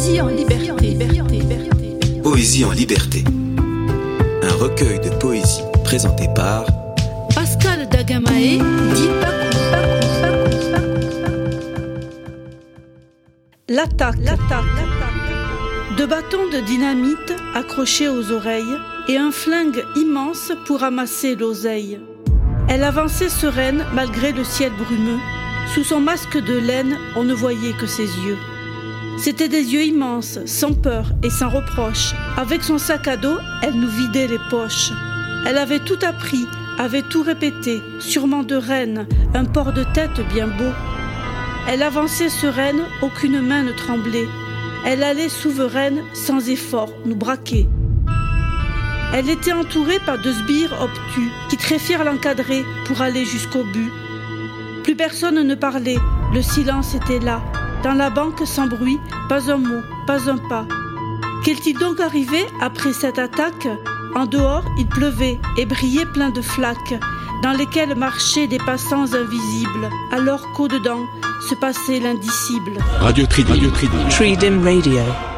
Poésie en liberté. Poésie en liberté. Un recueil de poésie présenté par Pascal Dagamae, dit L'attaque. Deux bâtons de dynamite accrochés aux oreilles et un flingue immense pour ramasser l'oseille. Elle avançait sereine malgré le ciel brumeux. Sous son masque de laine, on ne voyait que ses yeux. C'étaient des yeux immenses, sans peur et sans reproche. Avec son sac à dos, elle nous vidait les poches. Elle avait tout appris, avait tout répété, sûrement de reine, un port de tête bien beau. Elle avançait sereine, aucune main ne tremblait. Elle allait souveraine, sans effort, nous braquer. Elle était entourée par deux sbires obtus qui très fiers l'encadraient pour aller jusqu'au but. Plus personne ne parlait, le silence était là. Dans la banque sans bruit, pas un mot, pas un pas. Qu'est-il donc arrivé après cette attaque? En dehors, il pleuvait et brillait plein de flaques, dans lesquelles marchaient des passants invisibles, alors qu'au-dedans se passait l'indicible. Radio Tridim. Radio Tridim Radio.